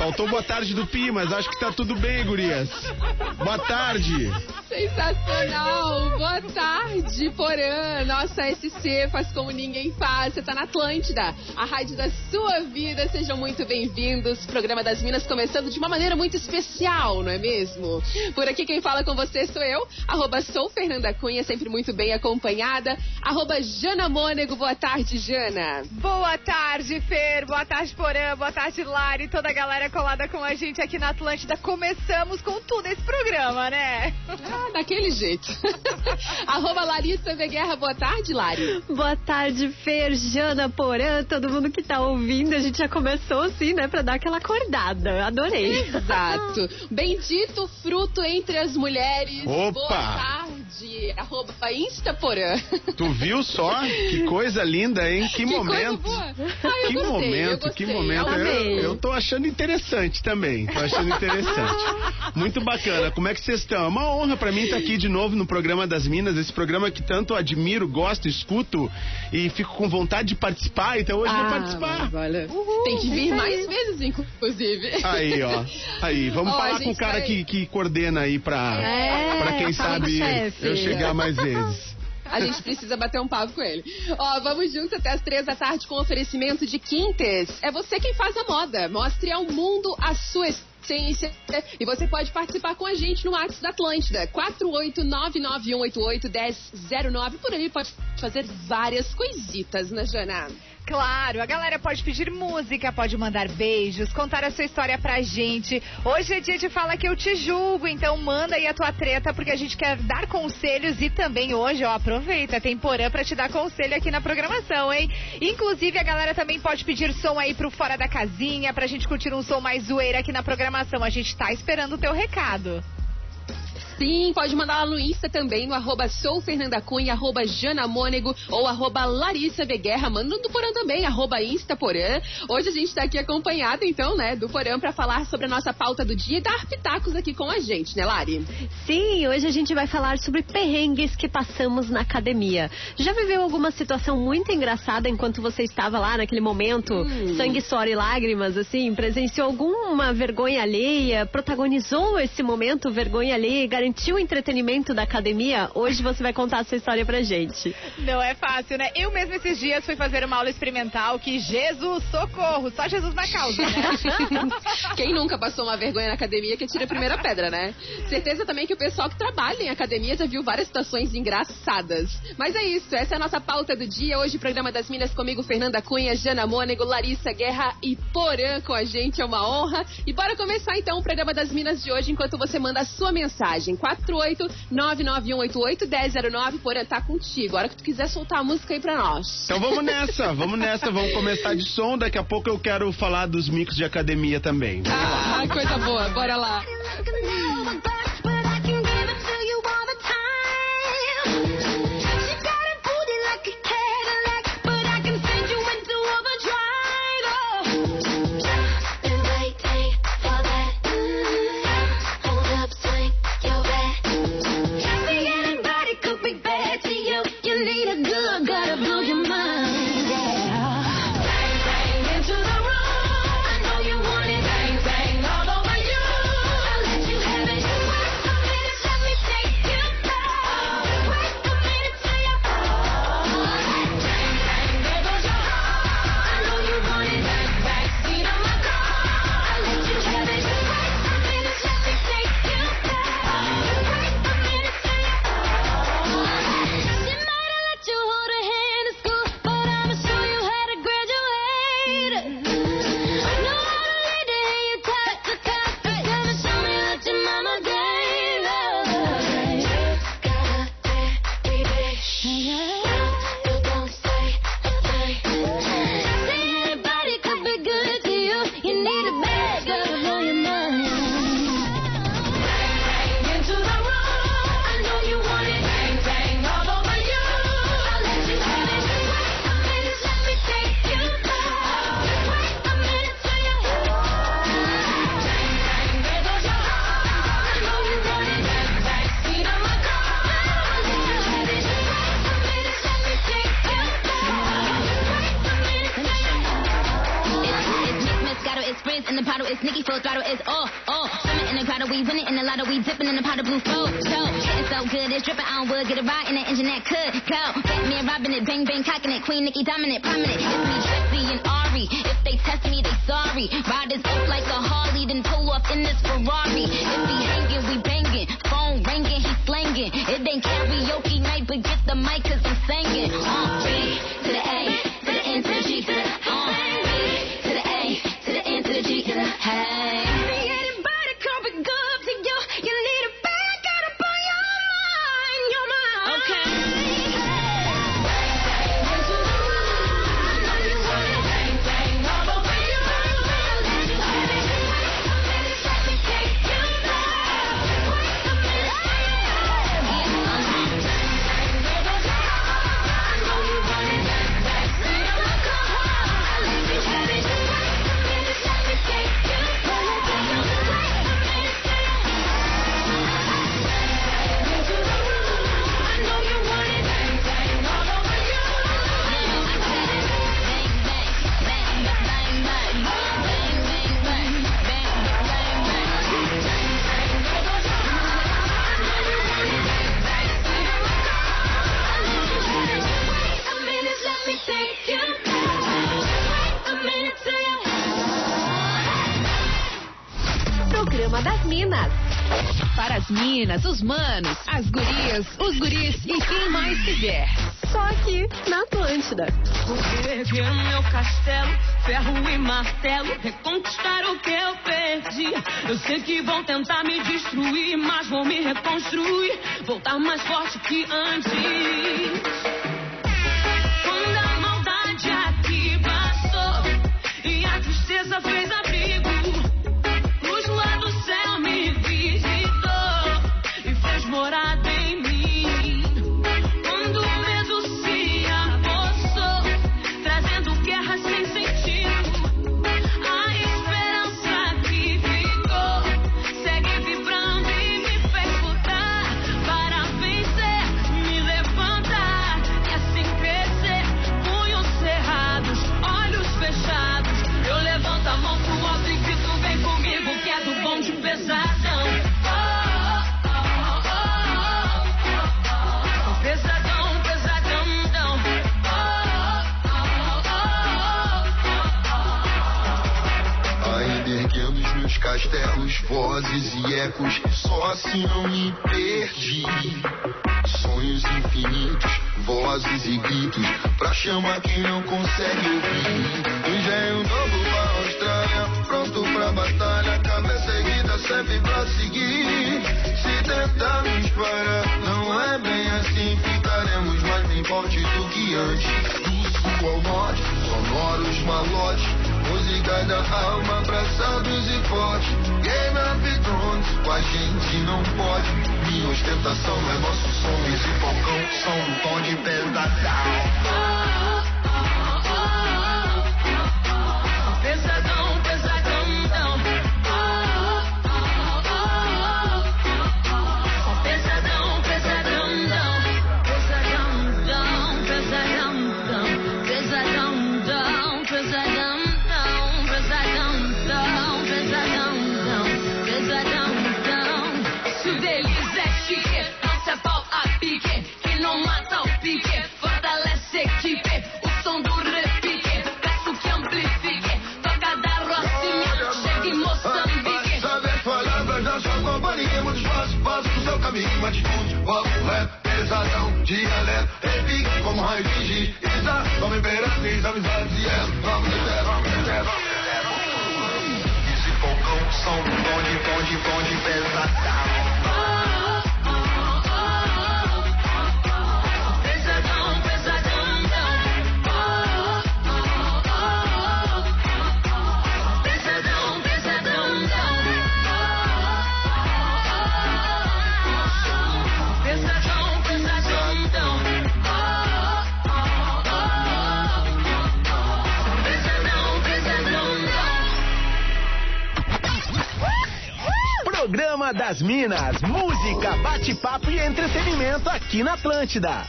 Faltou boa tarde do Pi, mas acho que tá tudo bem, gurias. Boa tarde. Sensacional! Boa tarde, Porã! Nossa SC faz como ninguém faz. Você tá na Atlântida, a rádio da sua vida. Sejam muito bem-vindos. Programa das Minas começando de uma maneira muito especial, não é mesmo? Por aqui quem fala com você sou eu, arroba sou Fernanda Cunha, sempre muito bem acompanhada. Arroba Jana Mônego. Boa tarde, Jana. Boa tarde, Fer. Boa tarde, Porã. Boa tarde, Lari. Toda a galera colada com a gente aqui na Atlântida. Começamos com tudo esse programa, né? Ah, daquele jeito. Arroba Larissa Veguerra, boa tarde, Lari. Boa tarde, Fer, Jana, Porã, todo mundo que tá ouvindo. A gente já começou assim, né, pra dar aquela acordada. Adorei. Exato. Bendito fruto entre as mulheres. Opa! Boa tarde. Arroba Insta Porã. Tu viu só? Que coisa linda, hein? Que, Que momento. coisa boa. Ah, eu que gostei, eu momento, gostei. que momento. Eu eu tô achando interessante também. Tô achando interessante. Muito bacana. Como é que vocês estão? É uma honra pra mim estar aqui de novo no programa das Minas, esse programa que tanto admiro, gosto, escuto e fico com vontade de participar, então hoje vou participar. mas olha, tem que vir mais vezes, inclusive. Aí, ó. Aí, vamos a falar com o cara vai- que, que coordena aí pra, É, pra quem sabe chefe. eu chegar mais vezes. A gente precisa bater um papo com ele. Ó, vamos juntos até as três da tarde com oferecimento de Quintes. É você quem faz a moda. Mostre ao mundo a sua essência. E você pode participar com a gente no WhatsApp da Atlântida. 48991881009. Por aí pode fazer várias coisitas, né, Jana? Claro, a galera pode pedir música, pode mandar beijos, contar a sua história pra gente. Hoje é dia de Fala Que Eu Te Julgo, então manda aí a tua treta, porque a gente quer dar conselhos e também hoje, ó, aproveita, tem Porã pra te dar conselho aqui na programação, hein? Inclusive, a galera também pode pedir som aí pro Fora da Casinha, pra gente curtir um som mais zoeira aqui na programação. A gente tá esperando o teu recado. Sim, pode mandar lá no Insta também, no arroba sou Fernanda Cunha, arroba Jana Mônego ou arroba Larissa Veguerra. Manda no do Porã também, arroba Insta Porã. Hoje a gente tá aqui acompanhado, então, né, do Porã pra falar sobre a nossa pauta do dia e dar pitacos aqui com a gente, né, Lari? Sim, hoje a gente vai falar sobre perrengues que passamos na academia. Já viveu alguma situação muito engraçada enquanto você estava lá naquele momento? Sangue, suor e lágrimas, assim? Presenciou alguma vergonha alheia? Protagonizou esse momento vergonha alheia e o entretenimento da academia? Hoje você vai contar a sua história pra gente. Não é fácil, né? Eu mesmo esses dias fui fazer uma aula experimental que Jesus, socorro, só Jesus na causa, né? Quem nunca passou uma vergonha na academia que tira a primeira pedra, né? Certeza também que o pessoal que trabalha em academia já viu várias situações engraçadas. Mas é isso, essa é a nossa pauta do dia. Hoje, programa das Minas comigo, Fernanda Cunha, Jana Mônego, Larissa Guerra e Porã com a gente. É uma honra. E bora começar então o programa das Minas de hoje enquanto você manda a sua mensagem. 48991881009. Porã, tá contigo. A hora que tu quiser soltar a música aí pra nós. Então vamos nessa, vamos nessa, vamos começar de som. Daqui a pouco eu quero falar dos micos de academia também. Ah, coisa boa. Bora lá. Get a ride in that engine that could go. Batman robbing it, bang bang cocking it, Queen Nicki dominant, prominent. meninas, os manos, as gurias, os guris e quem mais quiser. Só aqui, na Atlântida. Porque erguer é meu castelo, ferro e martelo, reconquistar o que eu perdi. Eu sei que vão tentar me destruir, mas vou me reconstruir, voltar mais forte que antes. Quando a maldade aqui passou e a tristeza fez primeira vez, amizade é pra mulher, pra mulher, pra mulher. Esse fogão são bonde, bonde, bonde, pesadão. Das Minas. Música, bate-papo e entretenimento aqui na Atlântida.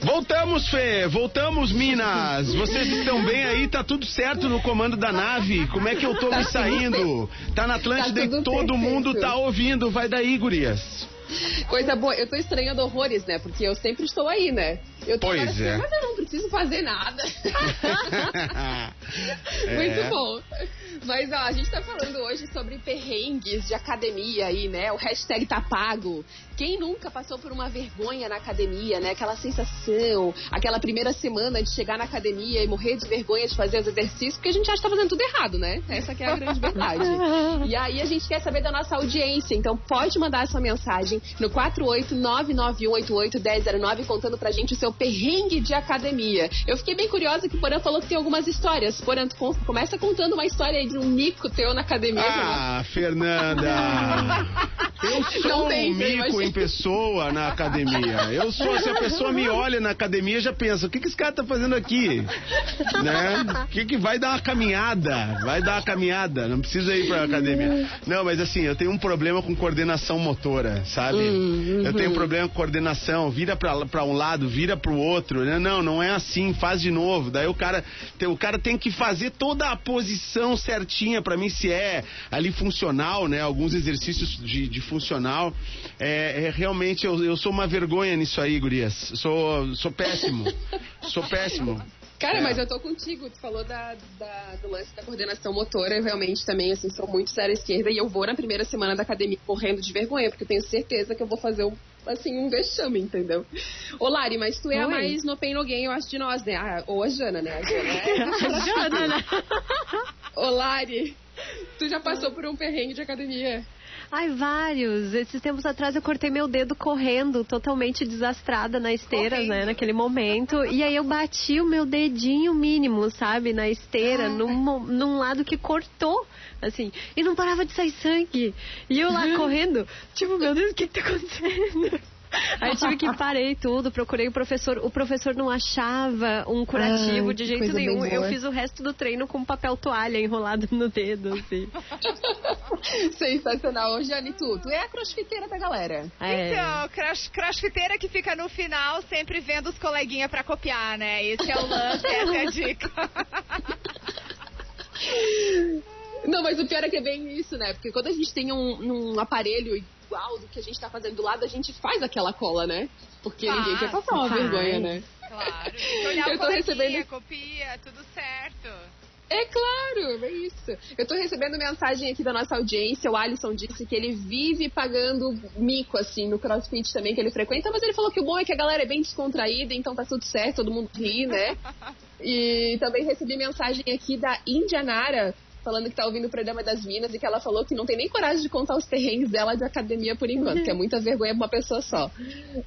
Voltamos, Fê. Voltamos, Minas. Vocês estão bem aí? Tá tudo certo no comando da nave? Como é que eu tô tá me saindo? Tá na Atlântida tá e todo perfeito. mundo tá ouvindo. Vai daí, gurias. Coisa boa. Eu tô estranhando horrores, né? Porque eu sempre estou aí, né? Eu tô Pois assim, é. Mas eu não preciso fazer nada. É. Muito bom. Mas ó, a gente tá falando hoje sobre perrengues de academia aí, né? O hashtag tá pago. Quem nunca passou por uma vergonha na academia, né? Aquela sensação, aquela primeira semana de chegar na academia e morrer de vergonha de fazer os exercícios, porque a gente acha que tá fazendo tudo errado, né? Essa que é a grande verdade. E aí a gente quer saber da nossa audiência, então pode mandar a sua mensagem no 48991881009 contando pra gente o seu perrengue de academia. Eu fiquei bem curiosa que o Porã falou que tem algumas histórias. Porã, começa contando uma história aí de um mico teu na academia. Ah, Fernanda! Eu sou tem, um mico em pessoa na academia. Eu sou, se a pessoa me olha na academia, já pensa, o que, que esse cara tá fazendo aqui? Né? O que, que vai dar uma caminhada? Vai dar uma caminhada, não precisa ir pra academia. Não, mas assim, eu tenho um problema com coordenação motora, sabe? Hum, Eu uhum. tenho um problema com coordenação, vira pra, pra um lado, vira pro outro. né? Não, não é assim, faz de novo. Daí o cara, tem- o cara tem que fazer toda a posição certinha pra mim, se é ali funcional, né? Alguns exercícios de, de funcional. É, é, realmente, eu, eu sou uma vergonha nisso aí, gurias. Sou, sou péssimo. Sou péssimo. Cara, É. mas eu tô contigo. Tu falou da, da- do lance da coordenação motora. Eu realmente também, assim, sou muito séria esquerda. E eu vou na primeira semana da academia correndo de vergonha, porque eu tenho certeza que eu vou fazer, um, assim, um vexame, entendeu? Ô, Lari, mas tu é a Oi. mais no pain no gain, eu acho, de nós, né? Ah, ou a Jana, né? A Jana é... Jana, né? Ô, Lari, tu já passou por um perrengue de academia? Ai, vários. Esses tempos atrás eu cortei meu dedo correndo, totalmente desastrada na esteira, Correndo. né, naquele momento. E aí eu bati o meu dedinho mínimo, sabe, na esteira, num, mo- num lado que cortou, assim. E não parava de sair sangue. E eu lá correndo, tipo, meu Deus, o que que tá acontecendo? Aí eu tive que parei tudo, procurei o professor. O professor não achava um curativo Ai, de jeito nenhum. Eu fiz o resto do treino com papel toalha enrolado no dedo, assim. Sensacional. Ô, Jane, tu, tu é a crossfiteira da galera. É. Então, cross, crossfiteira que fica no final sempre vendo os coleguinha pra copiar, né? Esse é o lance, essa é a dica. Não, mas o pior é que é bem isso, né? Porque quando a gente tem um, um aparelho igual do que a gente tá fazendo do lado, a gente faz aquela cola, né? Porque Faz, ninguém quer passar uma faz. vergonha, né? Claro. Olhar Eu tô coleguinha, recebendo- copia, tudo certo. É claro, é isso. Eu tô recebendo mensagem aqui da nossa audiência. O Alisson disse que ele vive pagando mico, assim, no crossfit também, que ele frequenta, mas ele falou que o bom é que a galera é bem descontraída, então tá tudo certo, todo mundo ri, né? E também recebi mensagem aqui da Indianara, falando que tá ouvindo o programa das Minas e que ela falou que não tem nem coragem de contar os perrengues dela de academia por enquanto, que é muita vergonha pra uma pessoa só.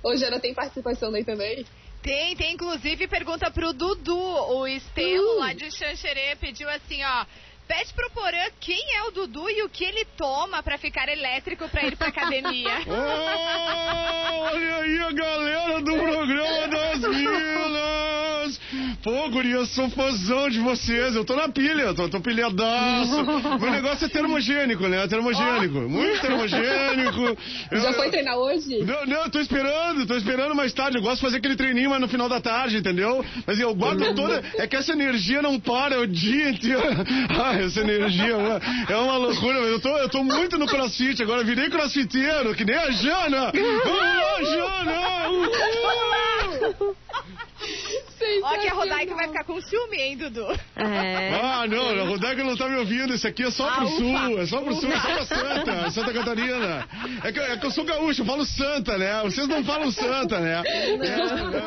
Hoje ela tem participação daí também? Tem, tem inclusive pergunta pro Dudu, o Estelo Uh. lá de Xanxerê pediu assim, ó. Pede pro Porã quem é o Dudu e o que ele toma pra ficar elétrico pra ir pra academia. Oh, olha aí a galera do programa! Pô, eu sou fãzão de vocês. Eu tô na pilha, tô, tô pilhadaço. Meu negócio é termogênico, né? Termogênico. Muito termogênico. Eu- Já foi treinar hoje? Não, não, eu tô esperando, tô esperando mais tarde. Eu gosto de fazer aquele treininho, mas no final da tarde, entendeu? Mas eu guardo toda. É que essa energia não para o dia inteiro. Ai, essa energia é uma, é uma loucura. Eu tô, eu tô muito no crossfit agora. Virei crossfiteiro, que nem a Jana. Vamos lá, Jana! Uhul! Ó que a Rodaica vai ficar com ciúme, hein, Dudu? É. Ah, não, a Rodaica não tá me ouvindo. Isso aqui é só pro Ah, ufa. sul, é só pro sul, é só pra Santa, Santa Catarina. É que, é que eu sou gaúcho, eu falo Santa, né? Vocês não falam Santa, né? É, é,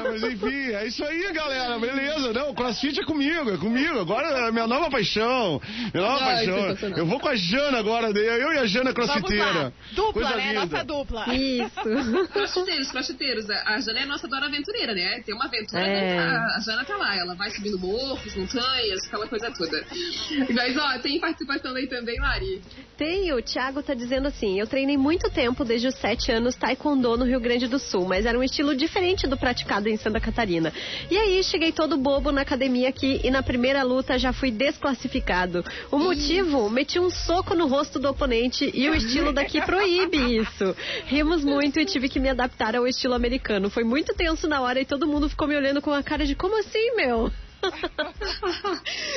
mas enfim, é isso aí, galera, beleza. Não, o crossfit é comigo, é comigo. Agora é a minha nova paixão. Minha nova Ai, paixão. Eu vou com a Jana agora, daí eu e a Jana crossfiteira. Dupla, Coisa né? linda. Nossa dupla. Isso. Crossfiteiros, crossfiteiros. A a Jana é a nossa Dora Aventureira, né? Tem uma aventura, É. né? a a Jana tá lá. Ela vai subindo morros, montanhas, aquela coisa toda. Mas, ó, tem participação aí também, Lari. Tem, o Thiago tá dizendo assim: eu treinei muito tempo, desde os 7 anos, taekwondo no Rio Grande do Sul, mas era um estilo diferente do praticado em Santa Catarina. E aí cheguei todo bobo na academia aqui e na primeira luta já fui desclassificado. O motivo? Meti um soco no rosto do oponente e o estilo daqui proíbe isso. Rimos muito e tive que me adaptar ao estilo americano. Foi muito tenso na hora e todo mundo ficou me olhando com a cara de como assim, meu?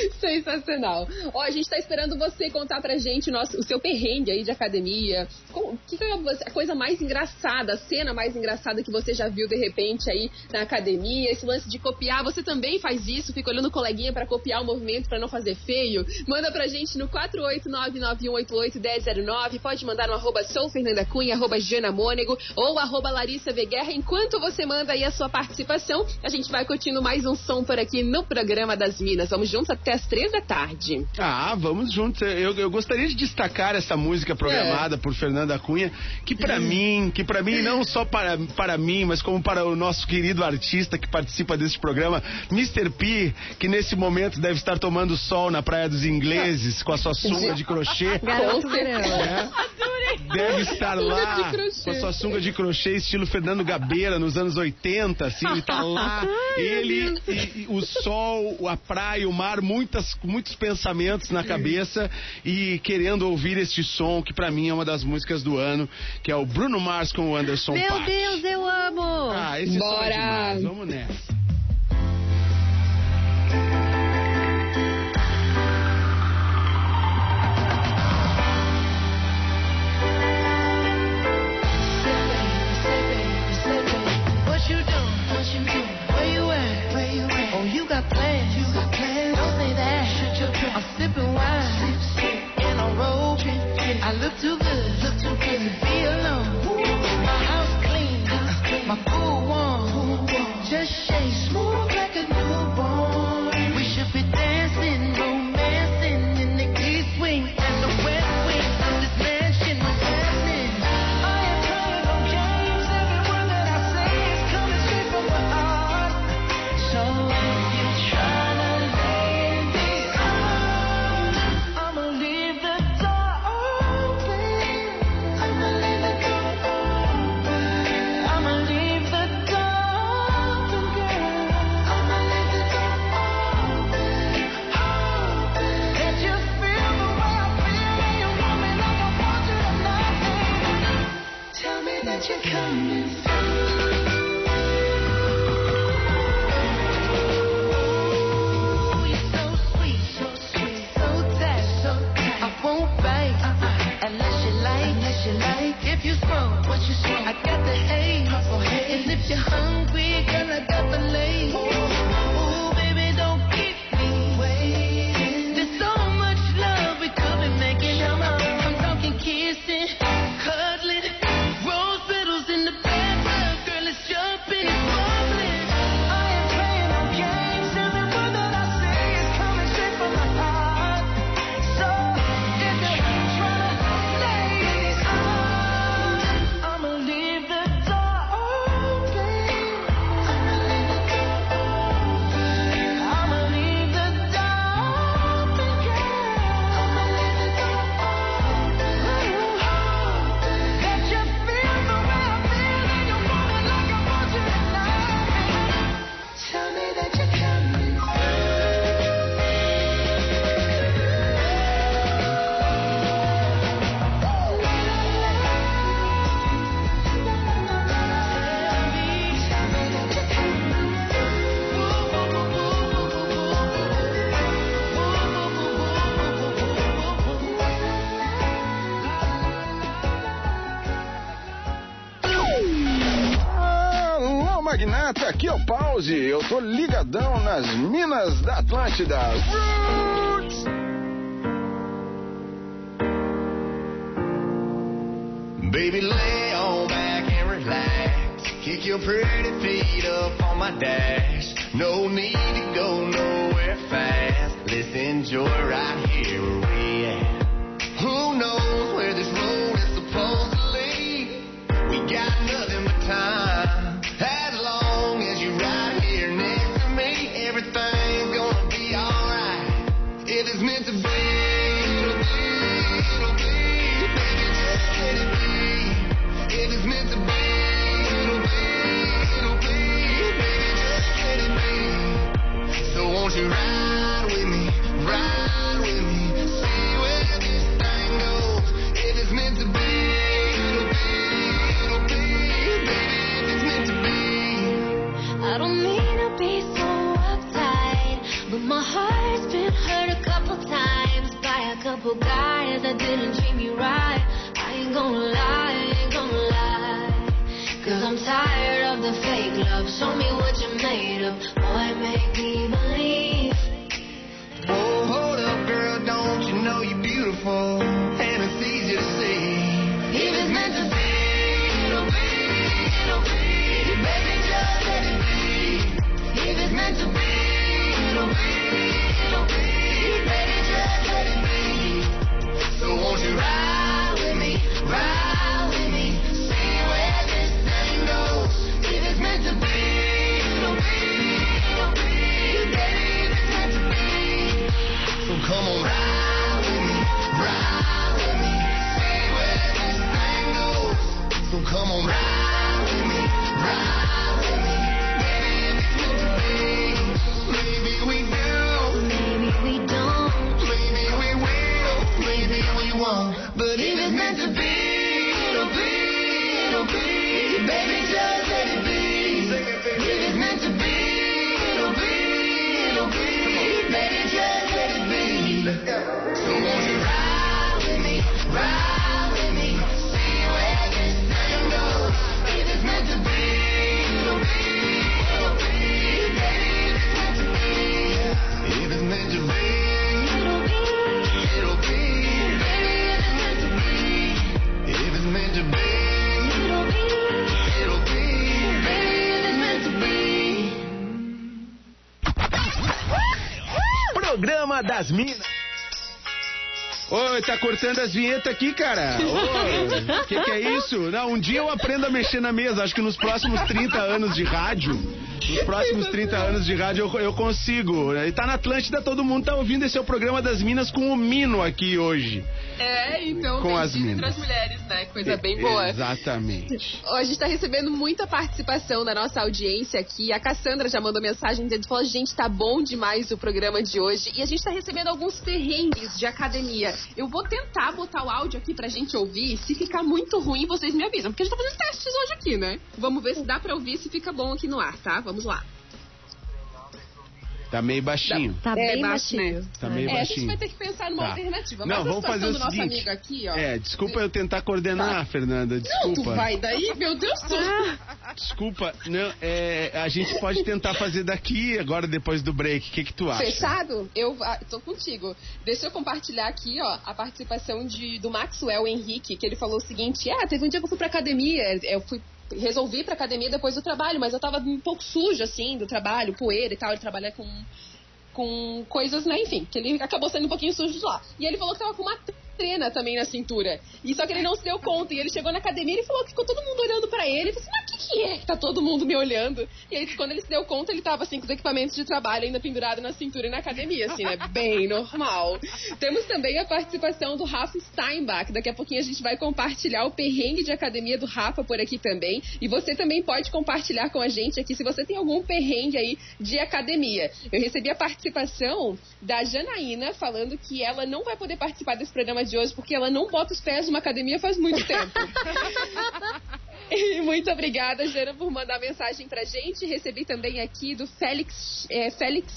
Sensacional. Ó, a gente tá esperando você contar pra gente o, nosso, o seu perrengue aí de academia. O que foi a coisa mais engraçada, a cena mais engraçada que você já viu de repente aí na academia? Esse lance de copiar, você também faz isso? Fica olhando o coleguinha pra copiar o movimento pra não fazer feio? Manda pra gente no 48991881009. Pode mandar no arroba soufernandacunha, arroba Mônego ou arroba Larissa. Enquanto você manda aí a sua participação, a gente vai curtindo mais um som por aqui no programa das Minas. Vamos juntos até as três da tarde. Ah, vamos juntos. Eu, eu gostaria de destacar essa música programada é. por Fernanda Cunha, que para hum. mim, que para mim não só para, para mim, mas como para o nosso querido artista que participa desse programa, Mr. P, que nesse momento deve estar tomando sol na Praia dos Ingleses com a sua sunga de crochê. Garoto é, Deve estar lá com a sua sunga de crochê estilo Fernando Gabeira nos anos 80, assim, ele tá lá, ele e, e o sol, a praia, o mar, muitas, muitos pensamentos na cabeça e querendo ouvir este som que para mim é uma das músicas do ano, que é o Bruno Mars com o Anderson Meu Paak. Deus, eu amo! Ah, esse Bora. som é demais. Vamos nessa. I look too I look to Magnata, aqui é o Pause. Eu tô ligadão nas minas da Atlântida. Roots! Baby, lay on back and relax. Kick your pretty feet up on my dash. No need to go nowhere fast. Let's enjoy right here where we at. Who knows where this road is supposed to lead? We got nothing but time. Das Minas. Oi, tá cortando as vinhetas aqui, cara. O que, que é isso? Não, um dia eu aprendo a mexer na mesa. Acho que nos próximos 30 anos de rádio, nos próximos 30 anos de rádio eu, eu consigo. E tá na Atlântida, todo mundo tá ouvindo esse é o programa das Minas com o Mino aqui hoje. É, então, Com as minas. entre as mulheres, né? Coisa bem boa. Exatamente. Ó, A gente tá recebendo muita participação da nossa audiência aqui. A Cassandra já mandou mensagem dizendo, falou, gente, tá bom demais o programa de hoje. E a gente tá recebendo alguns perrengues de academia. Eu vou tentar botar o áudio aqui pra gente ouvir. Se ficar muito ruim, vocês me avisam. Porque a gente tá fazendo testes hoje aqui, né? Vamos ver se dá pra ouvir, se fica bom aqui no ar, tá? Vamos lá. Tá meio baixinho. Tá É, bem baixinho. né? Tá meio É, a gente baixinho. vai ter que pensar numa Tá. alternativa. Não, Mas vamos a fazer situação o do nosso seguinte. amigo aqui, ó. É, desculpa eu tentar coordenar, Fernanda. Não, Desculpa. tu vai daí? Meu Deus do céu. Desculpa, não, é, a gente pode tentar fazer daqui agora depois do break. O que que tu acha? Fechado? Eu ah, tô contigo. Deixa eu compartilhar aqui, ó, a participação de, do Maxwell Henrique, que ele falou o seguinte: Ah, teve um dia que eu fui pra academia, eu fui. Resolvi ir pra academia depois do trabalho, mas eu tava um pouco sujo, assim, do trabalho, poeira e tal. Ele trabalha com, com coisas, né, enfim, que ele acabou saindo um pouquinho sujo lá. E ele falou que tava com uma trena também na cintura. E só que ele não se deu conta. E ele chegou na academia e falou que ficou todo mundo olhando pra ele. Ele falou assim, mas o que, que é que tá todo mundo me olhando? E aí, quando ele se deu conta, ele tava assim com os equipamentos de trabalho ainda pendurado na cintura e na academia, assim, né? Bem normal. Temos também a participação do Rafa Steinbach. Daqui a pouquinho a gente vai compartilhar o perrengue de academia do Rafa por aqui também. E você também pode compartilhar com a gente aqui se você tem algum perrengue aí de academia. Eu recebi a participação da Janaína falando que ela não vai poder participar desse programa de hoje porque ela não bota os pés numa academia faz muito tempo. E muito obrigada, Jana, por mandar mensagem pra gente. Recebi também aqui do Félix, é, Félix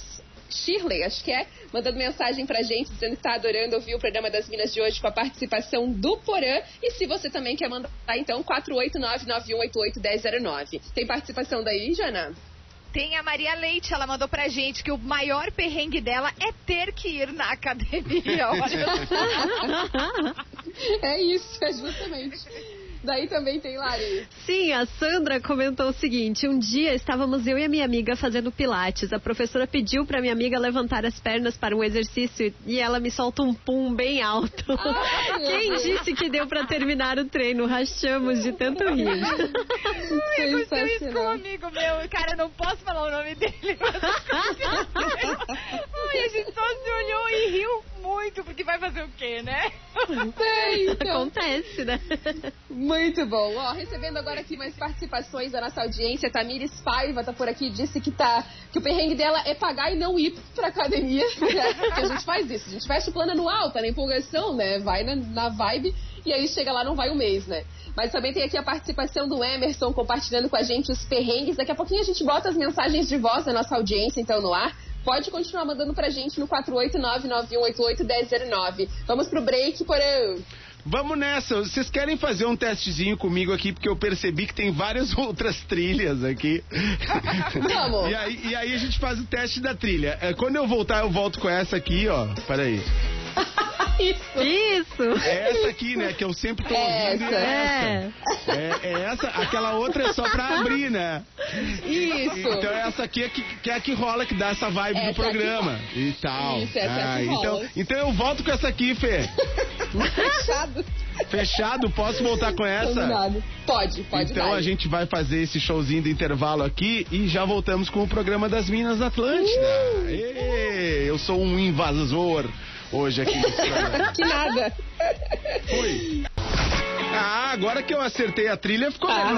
Shirley, acho que é, mandando mensagem pra gente, dizendo que tá adorando ouvir o programa das Minas de hoje com a participação do Porã. E se você também quer mandar, então, 489-9188-1009. Tem participação daí, Jana? Tem a Maria Leite, ela mandou pra gente que o maior perrengue dela é ter que ir na academia. Olha é isso, é justamente. Daí também tem Lari. Sim, a Sandra comentou o seguinte: um dia estávamos eu e a minha amiga fazendo pilates. A professora pediu para minha amiga levantar as pernas para um exercício e ela me solta um pum bem alto. Quem disse que deu para terminar o treino? Rachamos de tanto rir. Ai, aconteceu isso com um amigo meu. Cara, eu não posso falar o nome dele. Ai, a gente só se olhou e riu muito, porque vai fazer o quê, né? É, então. Acontece, né? Muito bom. Ó, recebendo agora aqui mais participações da nossa audiência. Tamires Paiva tá por aqui, disse que tá que o perrengue dela é pagar e não ir pra academia. Né? Porque a gente faz isso. A gente fecha o plano anual, tá na empolgação, né? Vai na, na vibe e aí chega lá não vai um mês, né? Mas também tem aqui a participação do Emerson compartilhando com a gente os perrengues. Daqui a pouquinho a gente bota as mensagens de voz da nossa audiência, então, no ar. Pode continuar mandando pra gente no 489-9188-1009. Vamos pro break, Porã. Vamos nessa. Vocês querem fazer um testezinho comigo aqui, porque eu percebi que tem várias outras trilhas aqui. Vamos. E aí, e aí a gente faz o teste da trilha. É, Quando eu voltar, eu volto com essa aqui, ó. Peraí. Isso. É essa aqui, né? Que eu sempre tô ouvindo. e É essa. É, é essa. Aquela outra é só pra abrir, né? Isso. Então essa aqui é que, que é a que rola, que dá essa vibe Essa do é programa. E tal. Isso, essa é a que então, rola. então eu volto com essa aqui, Fê. Fechado. Fechado? Posso voltar com essa? Combinado. Pode, pode Então vai. a gente vai fazer esse showzinho do intervalo aqui e já voltamos com o programa das Minas da Atlântida. Ê, eu sou um invasor hoje aqui programa. que nada. Foi. Ah, agora que eu acertei a trilha ficou Ah,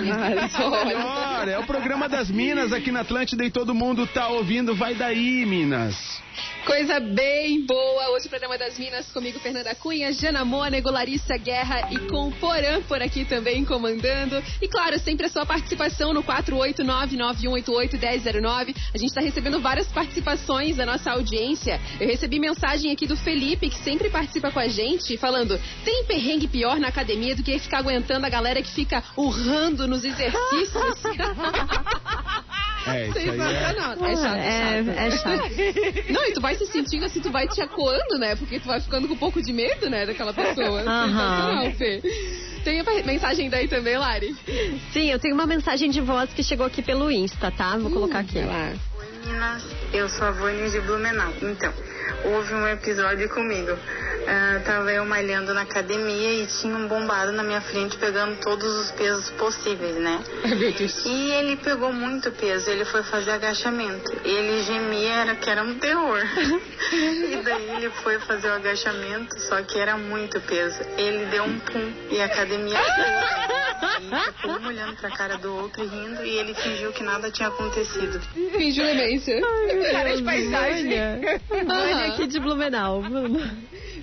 melhor. Ficou olha. melhor. É o programa das Minas aqui na Atlântida e todo mundo tá ouvindo. Vai daí, Minas. Coisa bem boa. Hoje o programa das Minas comigo, Fernanda Cunha, Jana Mônego, Larissa Guerra e com Porã por aqui também comandando. E claro, sempre a sua participação no 489-9188-1009. A gente está recebendo várias participações da nossa audiência. Eu recebi mensagem aqui do Felipe, que sempre participa com a gente, falando: tem perrengue pior na academia do que ficar aguentando a galera que fica urrando nos exercícios. É, isso aí é. Sensacional. É chato, É, chato. é chato. Não, e tu vai se sentindo assim, tu vai te acuando, né? Porque tu vai ficando com um pouco de medo, né, daquela pessoa. Aham. Sensacional, Fê. Tem a mensagem daí também, Lari? Sim, eu tenho uma mensagem de voz que chegou aqui pelo Insta, tá? Vou colocar aqui. Meninas, eu sou a Vânia de Blumenau. Então, houve um episódio comigo. Ah, tava eu malhando na academia e tinha um bombado na minha frente pegando todos os pesos possíveis, né? E ele pegou muito peso, ele foi fazer agachamento. Ele gemia, era que era um terror. e daí ele foi fazer o agachamento, só que era muito peso. Ele deu um pum e a academia. E ficou um olhando pra cara do outro e rindo e ele fingiu que nada tinha acontecido. Fingiu demência. Cara de paisagem. Vânia. Vânia aqui de Blumenau.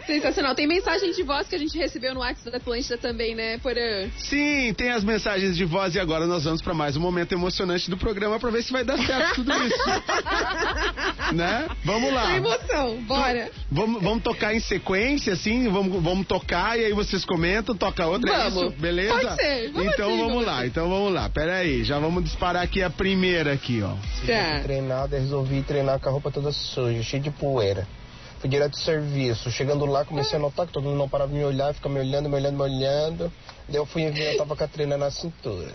Sensacional. Tem mensagem de voz que a gente recebeu no WhatsApp da Atlântida também, né, Porã? Sim, tem as mensagens de voz e agora nós vamos para mais um momento emocionante do programa para ver se vai dar certo tudo isso. né? Vamos lá. Tem emoção, bora. Vamos, vamos tocar em sequência, assim? Vamos, vamos tocar e aí vocês comentam, toca outra, é Vamos. isso? Beleza? Pode ser. Vamos então assim, vamos lá, assim. então vamos lá. Pera aí, já vamos disparar aqui a primeira aqui, ó. Tá. Treinado, eu resolvi treinar com a roupa toda suja, cheia de poeira. Fui direto do serviço. Chegando lá, comecei a notar que todo mundo não parava de me olhar, fica me olhando, me olhando, me olhando. Daí eu fui ver, eu tava com a treina na cintura.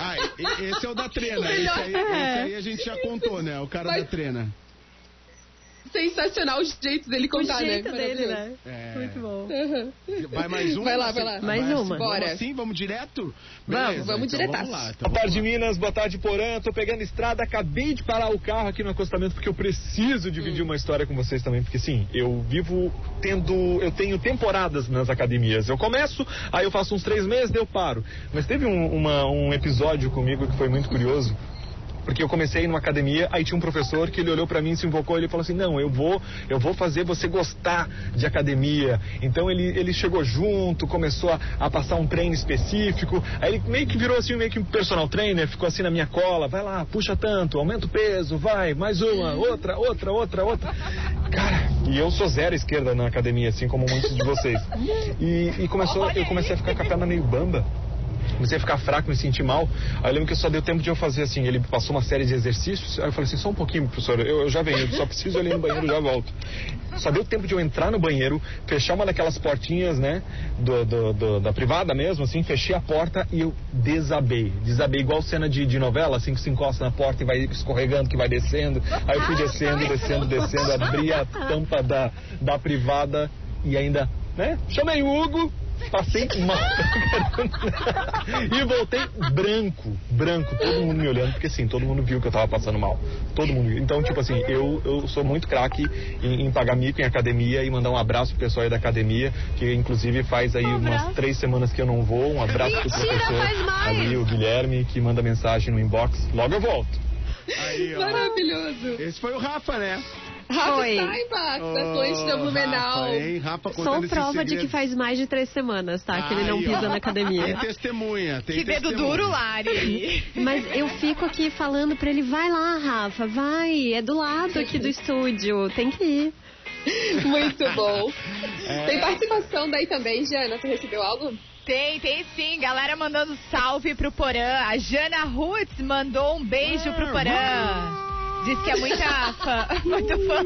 Ah, esse é o da trena. Esse aí, esse aí a gente já contou, né? O cara Mas- da trena. Sensacional o jeito dele contar, o jeito né? dele, né? É. Muito bom. Uhum. Vai mais um? Vai lá, vai lá. Mais Vai uma. Bora. Vamos assim, vamos direto? Vamos, Beleza, vamos então diretaço. Vamos lá, então Boa vamos tarde, lá. Minas. Boa tarde, Porã. Tô pegando estrada, acabei de parar o carro aqui no acostamento porque eu preciso dividir uma história com vocês também, porque sim, eu vivo tendo, eu tenho temporadas nas academias. Eu começo, aí eu faço uns três meses, daí eu paro. Mas teve um, uma- um episódio comigo que foi muito curioso. Porque eu comecei numa academia, aí tinha um professor que ele olhou pra mim, se invocou, ele falou assim: "Não, eu vou, eu vou fazer você gostar de academia". Então ele, ele chegou junto, começou a, a passar um treino específico. Aí ele meio que virou assim, meio que um personal trainer, ficou assim na minha cola, vai lá, puxa tanto, aumenta o peso, vai, mais uma, outra, outra, outra, outra. Cara, e eu sou zero esquerda na academia, assim como muitos de vocês. E, e começou, eu comecei a ficar com a perna meio bamba. Comecei a ficar fraco, me sentir mal. Aí eu lembro que só deu tempo de eu fazer assim. Ele passou uma série de exercícios. Aí eu falei assim: só um pouquinho, professor, eu, eu já venho, eu só preciso ali no banheiro já volto. Só deu tempo de eu entrar no banheiro, fechar uma daquelas portinhas, né? do- do- do- da privada mesmo, assim, fechei a porta e eu desabei. Desabei igual cena de, de novela, assim, que se encosta na porta e vai escorregando, que vai descendo. Aí eu fui descendo, descendo, descendo, abri a tampa da, da privada e ainda, né? Chamei o Hugo. Passei mal e voltei branco, branco, todo mundo me olhando, porque assim, todo mundo viu que eu tava passando mal. Todo mundo viu. Então, tipo assim, eu, eu sou muito craque em, em pagar mico em academia e mandar um abraço pro pessoal aí da academia, que inclusive faz aí umas três semanas que eu não vou. Um abraço pro Mentira, professor faz mais. ali, o Guilherme, que manda mensagem no inbox. Logo eu volto. Aí. Maravilhoso. Esse foi o Rafa, né? Rafa Foi. Steinbach, da Atlântida Blumenau. Rafa, hein? Rafa Sou prova de que faz mais de três semanas, tá? Que ele não pisa ó. na academia. Tem testemunha, tem Que dedo testemunha. duro, Lari. Mas eu fico aqui falando pra ele, vai lá, Rafa, vai, é do lado aqui do estúdio, tem que ir. Muito bom. É. Tem participação daí também, Jana? Você recebeu algo? Tem, tem sim. Galera mandando salve pro Porã. A Jana Roots mandou um beijo pro Porã. Diz que é muita fã, muito fã.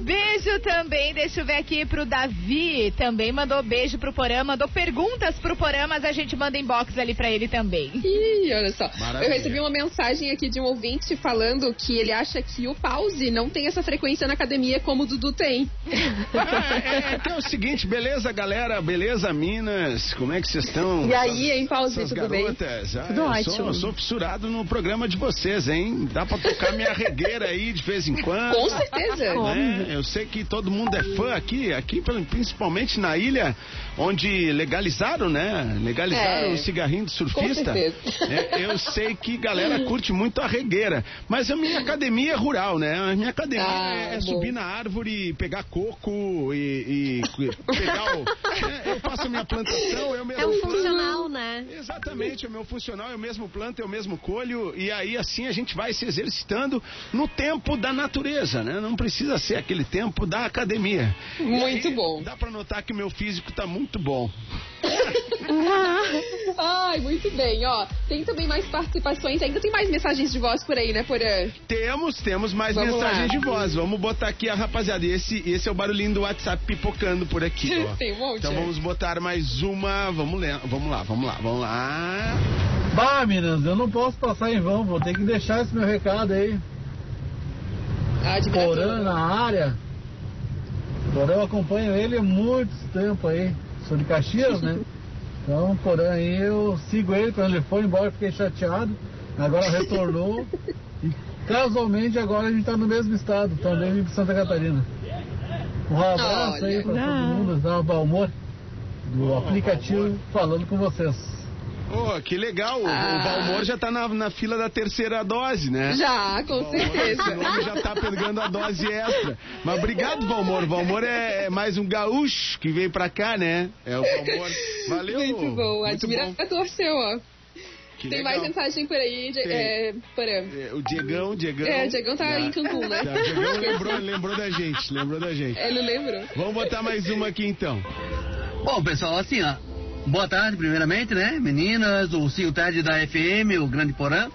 Beijo também, deixa eu ver aqui pro Davi. Também mandou beijo pro Porã, mandou perguntas pro Porã, mas a gente manda inbox ali pra ele também. Ih, olha só. Maravilha. Eu recebi uma mensagem aqui de um ouvinte falando que ele acha que o pause não tem essa frequência na academia como o Dudu tem. É, é, que é o seguinte, beleza, galera? Beleza, Minas? Como é que vocês estão? E aí, hein, Pause, Essas tudo bem? garotas? Ah, Tudo eu ótimo. Sou, eu sou fissurado no programa de vocês, hein? Dá pra tocar minha regueira aí de vez em quando. Com certeza. né? Eu sei que todo mundo é fã aqui, aqui principalmente na ilha, onde legalizaram, né? Legalizaram É. o cigarrinho de surfista. Com certeza. É, eu sei que galera curte muito a regueira, mas a minha academia é rural, né? A minha academia Ah, é, é subir na árvore, pegar coco e, e pegar o. é, eu faço a minha plantação, eu mesmo É um planto. funcional, né? Exatamente, é o meu funcional, eu mesmo planto, eu mesmo colho, e aí assim a gente vai se exercitando no tempo da natureza, né? Não precisa ser aquele tempo da academia. Muito aí, bom. Dá pra notar que o meu físico tá muito bom. Ai, muito bem, ó. Tem também mais participações, ainda tem mais mensagens de voz por aí, né, Porã? Temos, temos mais Vamos mensagens lá. de voz. Vamos botar aqui a rapaziada. Esse, esse é o barulhinho do WhatsApp pipocando por aqui, ó. Tem um monte, Então é. vamos botar mais uma. Vamos, ler. vamos lá, vamos lá, vamos lá. Bah, meninas, eu não posso passar em vão, vou ter que deixar esse meu recado aí. Admirador. Porã na área. Porã eu acompanho ele há muito tempo aí. Sou de Caxias, né? Então, Porã aí eu sigo ele quando ele foi embora, eu fiquei chateado. Agora retornou. E casualmente agora a gente tá no mesmo estado, também vim pra Santa Catarina. Um abraço aí Olha. pra todo mundo da Balmor, do aplicativo, falando com vocês. Oh, que legal. O- Ah. O Valmor já tá na, na fila da terceira dose, né? Já, com Valmor, esse certeza. nome já tá pegando a dose extra. Mas obrigado, Valmor. Valmor é, é mais um gaúcho que veio pra cá, né? É o Valmor. Valeu. Muito bom, Muito bom. admirador seu, ó. Que Tem legal. mais mensagem por aí, de, é, Porã. É, O Diegão, o Diegão. É, o Diegão tá em Cancún, né? O Diegão lembrou, lembrou da gente, lembrou da gente. Ele lembrou. Vamos botar mais uma aqui então. Bom, pessoal, assim, ó. Boa tarde, primeiramente, né? Meninas, o Cio Ted da FM, o Grande Porã.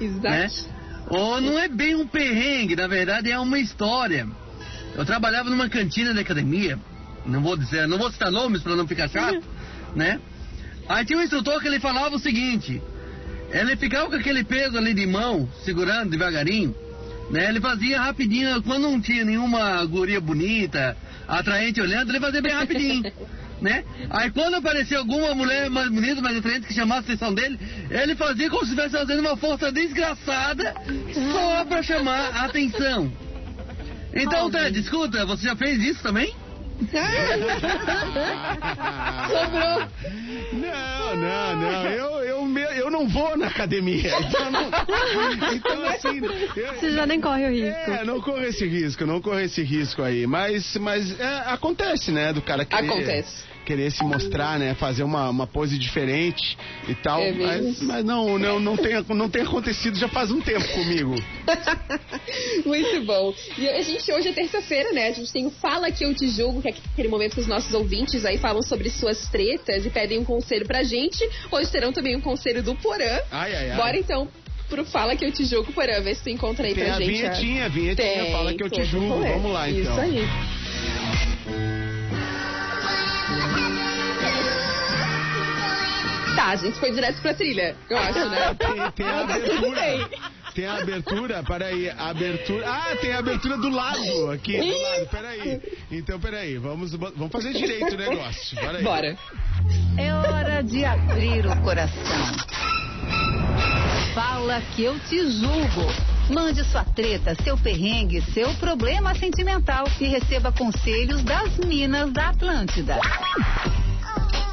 Né? Exato. Ou não é bem um perrengue, na verdade é uma história. Eu trabalhava numa cantina de academia, não vou dizer, não vou citar nomes para não ficar chato, né? Aí tinha um instrutor que ele falava o seguinte: ele ficava com aquele peso ali de mão, segurando devagarinho, né? Ele fazia rapidinho, quando não tinha nenhuma guria bonita, atraente olhando, ele fazia bem rapidinho. Né? Aí quando aparecia alguma mulher mais bonita, mais atraente que chamasse a atenção dele, ele fazia como se estivesse fazendo uma força desgraçada só pra chamar a atenção. Então, Ted, escuta, você já fez isso também? Sobrou. Não, não, não. Eu, eu, eu não vou na academia. Então, não- então, assim. eu- Você já nem corre o risco. É, não corro esse risco, não corro esse risco aí. Mas, mas é, acontece, né? Do cara querer, Acontece. Querer se mostrar, né? Fazer uma, uma pose diferente e tal. É mas, mas não, não, não, tem, não tem acontecido já faz um tempo comigo. Muito bom. E a gente hoje é terça-feira, né? A gente tem o Fala Que Eu Te Julgo, que é aquele momento que os nossos ouvintes aí falam sobre suas tretas e pedem um conselho pra gente. Hoje terão também um conselho do Porã. Ai, ai, ai. Bora então pro Fala Que Eu Te Julgo, Porã. Vê se tu encontra aí Tem pra a gente. vinhetinha, a vinhetinha, Fala Que Eu Te Julgo. Vamos lá, então. Isso aí. Tá, a gente foi direto pra trilha, eu acho, né? Tem, tem a abertura. Tem a abertura, peraí, a abertura. Ah, tem a abertura do lado aqui, do lado, peraí. Então, peraí, vamos, vamos fazer direito o negócio. Peraí. Bora. É hora de abrir o coração. Fala que eu te julgo. Mande sua treta, seu perrengue, seu problema sentimental e receba conselhos das Minas da Atlântida.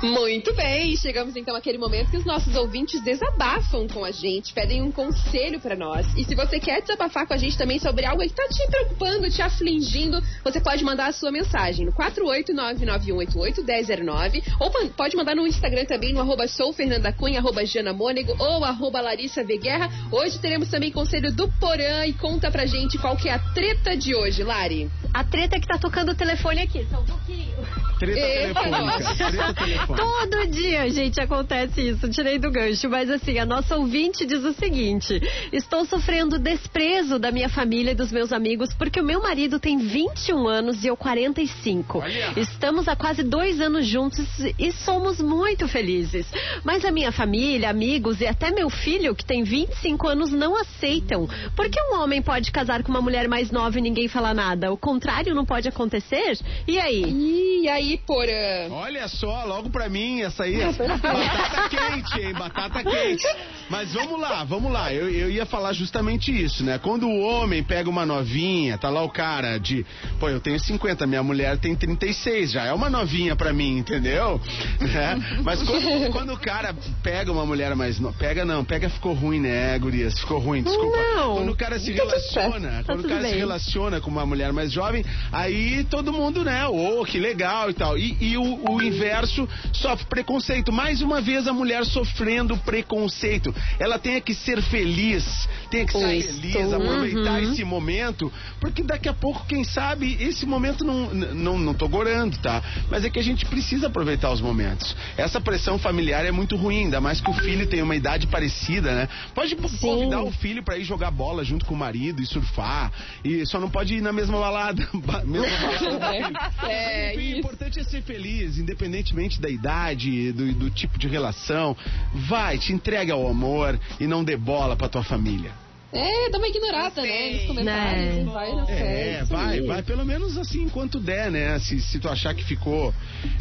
Muito bem, chegamos então àquele momento que os nossos ouvintes desabafam com a gente, pedem um conselho pra nós. E se você quer desabafar com a gente também sobre algo que tá te preocupando, te afligindo, você pode mandar a sua mensagem no 48991881009 ou pode mandar no Instagram também, no arroba soufernandacunha, arroba janamônego ou arroba Larissa Veguerra. Hoje teremos também conselho do Porã e conta pra gente qual que é a treta de hoje, Lari. A treta que tá tocando o telefone aqui, só um pouquinho. Treta telefônica. Treta telefônica. Todo dia, gente, acontece isso. Tirei do gancho, mas assim, a nossa ouvinte diz o seguinte: Estou sofrendo desprezo da minha família e dos meus amigos porque o meu marido tem 21 anos e eu 45. Estamos há quase dois anos juntos e somos muito felizes. Mas a minha família, amigos e até meu filho, que tem 25 anos, não aceitam. Por que um homem pode casar com uma mulher mais nova e ninguém fala nada? O contrário não pode acontecer? E aí? E aí, Porã? Olha só, logo pra mim, essa aí batata quente, hein? Batata quente. Mas vamos lá, vamos lá. Eu, eu ia falar justamente isso, né? Quando o homem pega uma novinha, tá lá o cara de. Pô, eu tenho 50, minha mulher tem 36, já é uma novinha pra mim, entendeu? Né? Mas quando, quando o cara pega uma mulher mais nova. Pega não, pega ficou ruim, né, Gurias? Ficou ruim, desculpa. Não. Quando o cara se Tá relaciona, Tá quando o cara se bem. relaciona com uma mulher mais jovem, aí todo mundo, né? Ô, que legal e tal. E, e o, o inverso sofre preconceito. Mais uma vez a mulher sofrendo preconceito. Ela tem que ser feliz, tem que ser feliz, aproveitar Uhum. esse momento, porque daqui a pouco, quem sabe, esse momento não, não, não tô gorando, tá? Mas é que a gente precisa aproveitar os momentos. Essa pressão familiar é muito ruim, ainda mais que o filho tem uma idade parecida, né? Pode convidar o filho pra ir jogar bola junto com o marido e surfar, e só não pode ir na mesma balada, ba- mesma balada filho. É, Enfim, o importante é ser feliz, independentemente da idade, do, do tipo de relação. Vai, te entrega ao amor e não dê bola pra tua família. É, dá uma ignorada, né? Nos comentários. Vai na fé. É, vai, vai, pelo menos assim enquanto der, né? Se, se tu achar que ficou,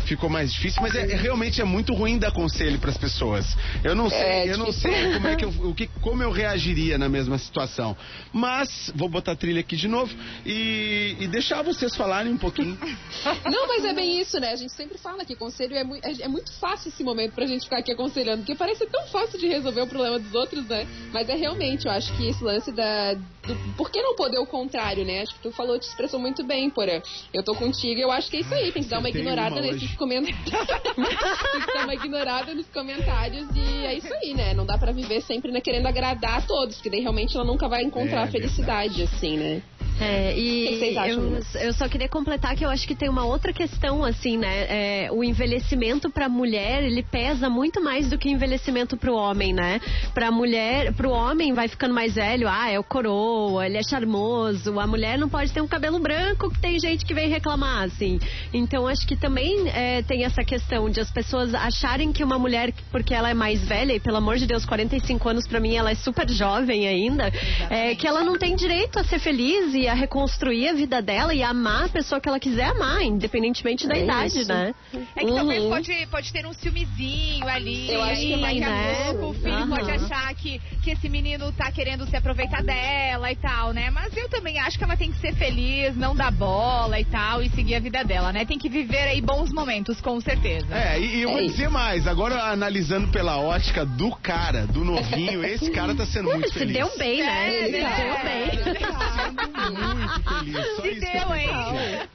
ficou mais difícil, mas é, é- realmente é muito ruim dar conselho pras pessoas. Eu não sei, É, eu não difícil. sei como é que eu, o que, como eu reagiria na mesma situação. Mas vou botar a trilha aqui de novo e, e deixar vocês falarem um pouquinho. Não, mas é bem isso, né? A gente sempre fala que conselho é, mui- é, é muito fácil esse momento pra gente ficar aqui aconselhando, porque parece tão fácil de resolver o problema dos outros, né? Mas é realmente, eu acho que esse lance da. Do, por que não poder o contrário, né? Acho que tu falou, te expressou muito bem, Porã. Eu tô contigo, eu acho que é isso aí, tem que dar uma ignorada uma nesses hoje. comentários. tem que dar uma ignorada nos comentários e é isso aí, né? Não dá pra viver sempre né, querendo agradar a todos, porque daí realmente ela nunca vai encontrar É a felicidade, assim, né? É, O que e vocês acham, eu, eu só queria completar que eu acho que tem uma outra questão, assim, né? É, o envelhecimento pra mulher, ele pesa muito mais do que o envelhecimento pro homem, né? Pra mulher, pro homem vai ficando mais velho, ah, é o coroa, ele é charmoso, a mulher não pode ter um cabelo branco, que tem gente que vem reclamar, assim. Então acho que também é, tem essa questão de as pessoas acharem que uma mulher, porque ela é mais velha, e pelo amor de Deus, 45 anos pra mim ela é super jovem ainda, é, que ela não tem direito a ser feliz e a reconstruir a vida dela e amar a pessoa que ela quiser amar, independentemente da É idade, isso. né? É que talvez Uhum. pode, pode ter um ciúmezinho ali. Eu acho que vai, daqui né? a pouco o filho Aham. pode achar que, que esse menino tá querendo se aproveitar dela e tal, né? Mas eu também acho que ela tem que ser feliz, não dar bola e tal, e seguir a vida dela, né? Tem que viver aí bons momentos, com certeza. É, e, e eu vou É dizer mais, agora analisando pela ótica do cara, do novinho, esse cara tá sendo muito Se feliz. deu bem, né? É, Ele né? deu bem. Muito feliz. Só Se isso que eu deu, tenho hein? pra dizer.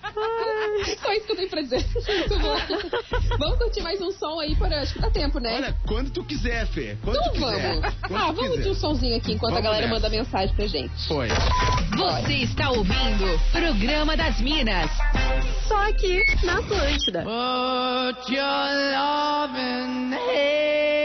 Só isso que eu tenho pra dizer. Muito bom. Vamos curtir mais um som aí, para acho que dá tempo, né? Olha, quando tu quiser, Fê. Quando então tu quiser. vamos. Quando Ah, tu vamos quiser. de um sonzinho aqui enquanto Vamos a galera nessa. manda mensagem pra gente. Foi. Você está ouvindo Programa das Minas. Só aqui na Atlântida. Put your loving hand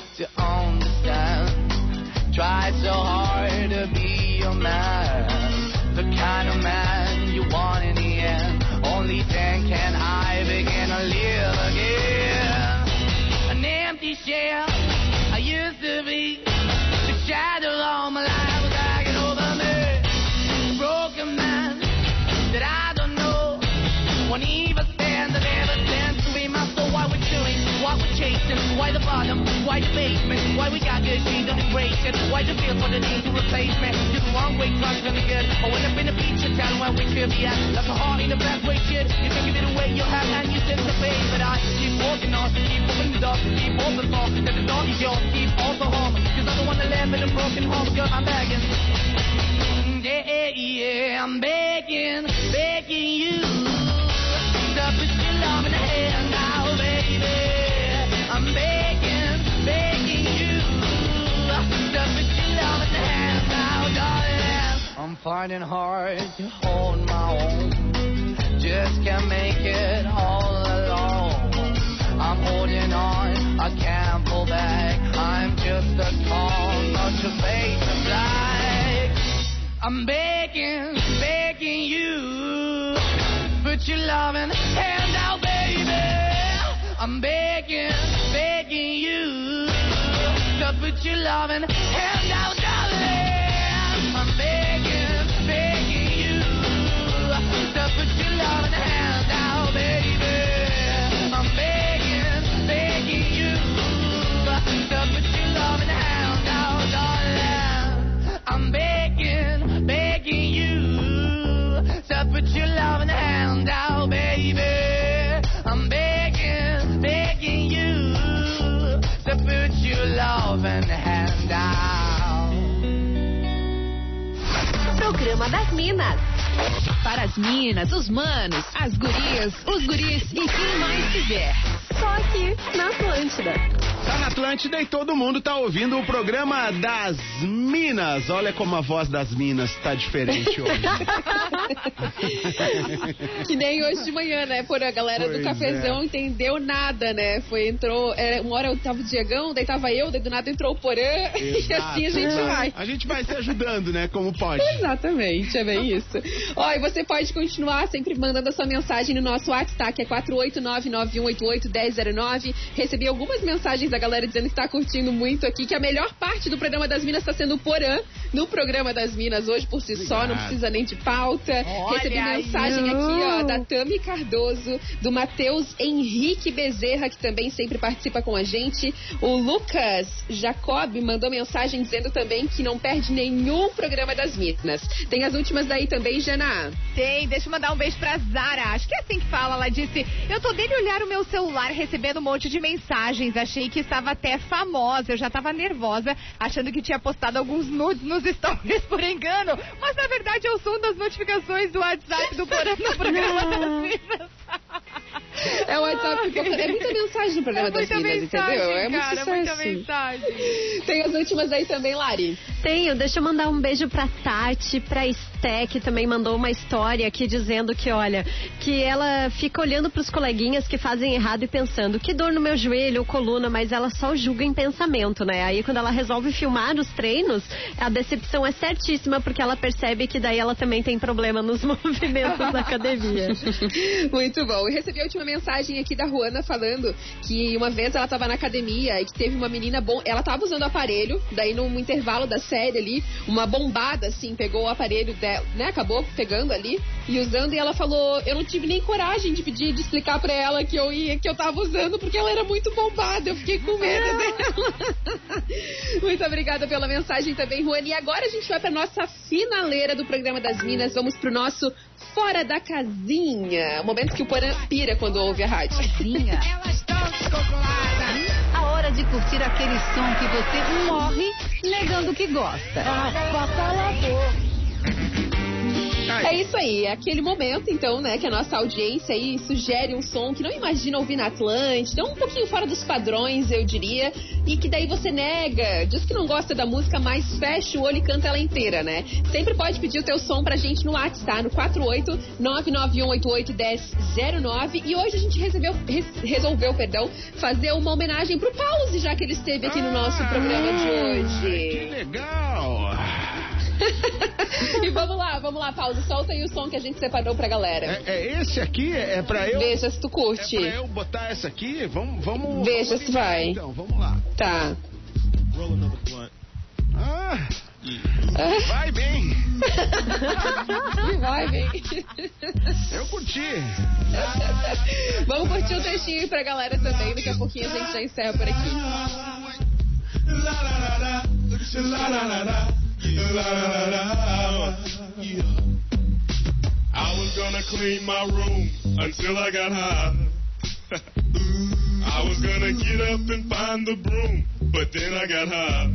Try so hard to be your man. The kind of man you want in the end. Only then can I begin to live again. An empty shell I used to be. The shadow all my life why we're chasing, why the bottom, why the basement, why we got good, she don't embrace. Why the feel for the need to replace me? You're the wrong way, trying to good. I went up in the feature town where we should be at. Like a heart in the best way, shit. You can give it away, you have, and you send the pay. But I keep walking on, keep moving the door, keep open for. That the door is yours, keep also home. Cause I don't wanna live in a broken home, girl, I'm begging. Yeah, yeah, yeah, I'm begging, begging you. Finding hard to hold my own. Just can't make it all alone. I'm holding on, I can't pull back. I'm just a call, not your face to black. I'm begging, begging you. Put your loving hand out, baby. I'm begging, begging you. To put your loving hand out, I'm begging, begging you to put your loving hand out, baby. I'm begging, begging you to put your loving hand out. Programa das Minas. Para as minas, os manos, as gurias, os guris e quem mais quiser. Só aqui na Atlântida. Tá na Atlântida e todo mundo tá ouvindo o programa das Minas. Olha como a voz das Minas tá diferente hoje. Que nem hoje de manhã, né? Por a galera do Pois cafezão é. entendeu nada, né? Foi, entrou, é, uma hora eu tava o Diegão, daí tava eu, daí do nada entrou o Porã, e assim a gente vai. A gente vai se ajudando, né? Como pode. Exatamente, é bem isso. Ó, e você pode continuar sempre mandando a sua mensagem no nosso WhatsApp, que é 489-9188-1009. Recebi algumas mensagens da galera dizendo que tá curtindo muito aqui, que a melhor parte do programa das Minas tá sendo o Porã no programa das Minas hoje por si só, não Obrigado. precisa nem de pauta. Olha Recebi aí. mensagem aqui, ó, da Tami Cardoso, do Matheus Henrique Bezerra, que também sempre participa com a gente. O Lucas Jacob mandou mensagem dizendo também que não perde nenhum programa das Minas. Tem as últimas daí também, Jana? Tem, deixa eu mandar um beijo pra Zara. Acho que é assim que fala. Ela disse: Eu tô dele olhar o meu celular recebendo um monte de mensagens. Achei que estava até famosa. Eu já tava nervosa, achando que tinha postado alguns nudes nos stories por engano. Mas na verdade é o som das notificações do WhatsApp do programa, no programa das Minas. É o WhatsApp que É muita mensagem no programa É das muita Minas, mensagem, entendeu? É muito cara, sucesso. muita mensagem. Tem as últimas aí também, Lari. Tenho, deixa eu mandar um beijo pra Tati, pra Esté, que também mandou uma história aqui dizendo que, olha, que ela fica olhando pros coleguinhas que fazem errado e pensando, que dor no meu joelho ou coluna, mas ela só julga em pensamento, né? Aí quando ela resolve filmar os treinos, a decepção é certíssima, porque ela percebe que daí ela também tem problema nos movimentos da academia. Muito bom. Eu recebi a última mensagem aqui da Ruana falando que uma vez ela tava na academia e que teve uma menina bom. Ela tava usando o aparelho, daí num intervalo da série ali, uma bombada assim, pegou o aparelho dela, né? Acabou pegando ali e usando, e ela falou: Eu não tive nem coragem de pedir, de explicar pra ela que eu ia, que eu tava usando, porque ela era muito bombada. Eu fiquei com medo dela. Muito obrigada pela mensagem também, Ruana. E agora a gente vai pra nossa finaleira do programa das Minas. Vamos pro nosso Fora da Casinha. O momento que o Porã pira quando ouve a rádio. A hora de curtir curtir aquele som que você morre negando que gosta. É isso aí, é aquele momento, então, né, que a nossa audiência aí sugere um som que não imagina ouvir na Atlântida, um pouquinho fora dos padrões, eu diria, e que daí você nega, diz que não gosta da música, mas fecha o olho e canta ela inteira, né? Sempre pode pedir o teu som pra gente no WhatsApp, tá? No 48991881009 e hoje a gente resolveu, res- resolveu, perdão, fazer uma homenagem pro Pause, já que ele esteve aqui no nosso programa de hoje. Legal! e vamos lá, vamos lá, Pause, solta aí o som que a gente separou pra galera. É, é esse aqui? É pra eu. Veja se tu curte. É pra eu botar essa aqui? Vamos. vamos Veja vamos se vai. Então, vamos lá. Tá. Ah, vai bem. Vai bem. Eu curti. Vamos curtir um trechinho aí pra galera também. Daqui a pouquinho a gente já encerra por aqui. I was gonna clean my room until I got high. I was gonna get up and find the broom, but then I got high.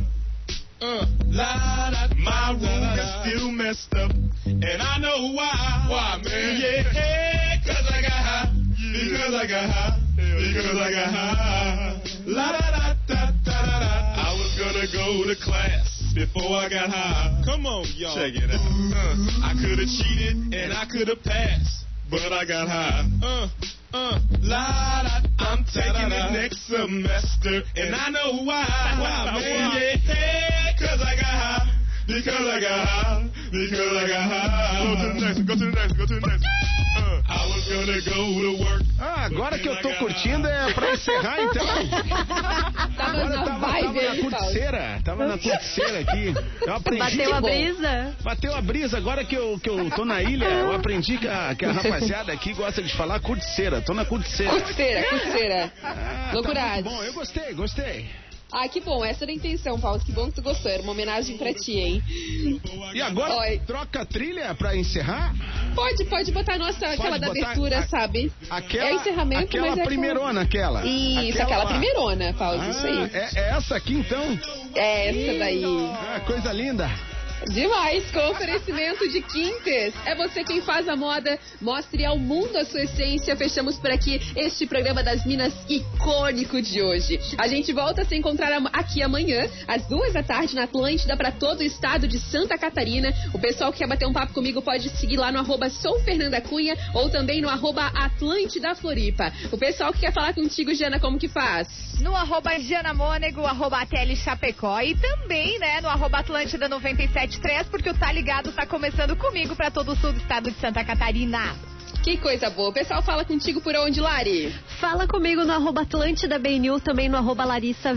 Uh, la, da, my room is still messed up, and I know why. Why, man? Yeah, cause I got high. Because I got high. Because I got high. La da da da da da da. I was gonna go to class before I got high. Come on, y'all. Check it out. Uh, I could have cheated and I could have passed, but I got high. Uh, uh, la da. I'm taking it next semester, and I know why. Why, man? Yeah, cause I got high. Because I got high. Because I got high. Go to the next. Go to the next. Go to the next. Uh, Ah, agora que eu tô curtindo é pra encerrar então. Tava Agora na tava, vibe tava na curticeira, tava na curticeira aqui. Eu aprendi. Bateu a brisa? Bateu a brisa, agora que eu, que eu tô na ilha, eu aprendi que a, que a rapaziada aqui gosta de falar curticeira. Tô na curticeira. Curticeira, curticeira. Ah, Loucuragem. Tá bom, eu gostei, gostei. Ah, que bom. Essa era a intenção, Paulo. Que bom que tu gostou. Era uma homenagem pra ti, hein? E agora, Oi. troca a trilha pra encerrar? Pode, pode botar nossa, aquela da abertura, a- sabe? Aquela, é encerramento, aquela mas é primeirona, aquela. Isso, aquela, lá. primeirona, Paulo. Ah, isso aí. É, é essa aqui então? É essa daí. Ah, coisa linda. Demais, com oferecimento de Quintes. É você quem faz a moda. Mostre ao mundo a sua essência. Fechamos por aqui este programa das Minas icônico de hoje. A gente volta a se encontrar aqui amanhã, às duas da tarde, na Atlântida, para todo o estado de Santa Catarina. O pessoal que quer bater um papo comigo pode seguir lá no arroba Cunha ou também no arroba Atlântida Floripa. O pessoal que quer falar contigo, Jana, como que faz? No arroba Jana Mônego, arroba Chapecó e também, né, no arroba Atlântida 973, porque o Tá Ligado tá começando comigo pra todo o sul do estado de Santa Catarina. Que coisa boa. O pessoal fala contigo por onde, Lari? Fala comigo no arroba Atlântida BNU, também no arroba Larissa.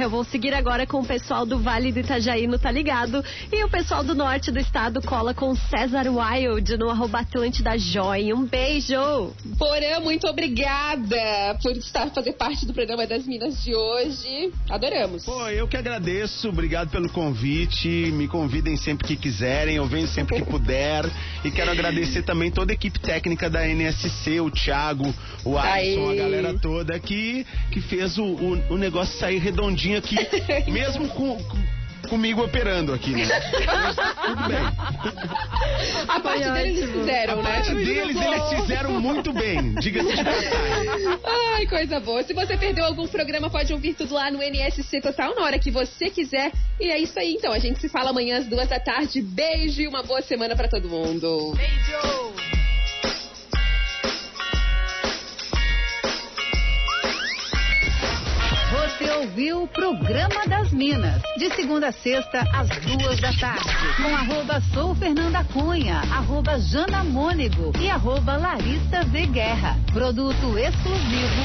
Eu vou seguir agora com o pessoal do Vale do Itajaí no Tá Ligado. E o pessoal do norte do estado cola com César Wild no arroba Atlântida Joy. Um beijo! Porã, muito obrigada por estar fazer parte do programa das Minas de hoje. Adoramos. Pô, eu que agradeço, obrigado pelo convite. Me convidem sempre que quiserem, eu venho sempre que puder. E quero agradecer também toda a equipe técnica da NSC, o Thiago, o Alisson, a galera toda que, que fez o, o, o negócio sair redondinho aqui, mesmo com. com- Comigo operando aqui, né? Tudo bem. A parte Foi deles eles ótimo. fizeram, A né? parte deles, eles fizeram muito bem, diga-se de passagem. Ai, coisa boa. Se você perdeu algum programa, pode ouvir tudo lá no NSC Total na hora que você quiser. E é isso aí, então. A gente se fala amanhã às duas da tarde. Beijo e uma boa semana pra todo mundo. Beijo! Você ouviu o Programa das Minas, de segunda a sexta, às duas da tarde, com arroba Sou Fernanda Cunha, arroba Jana Mônego e arroba Larissa V Guerra. Produto exclusivo.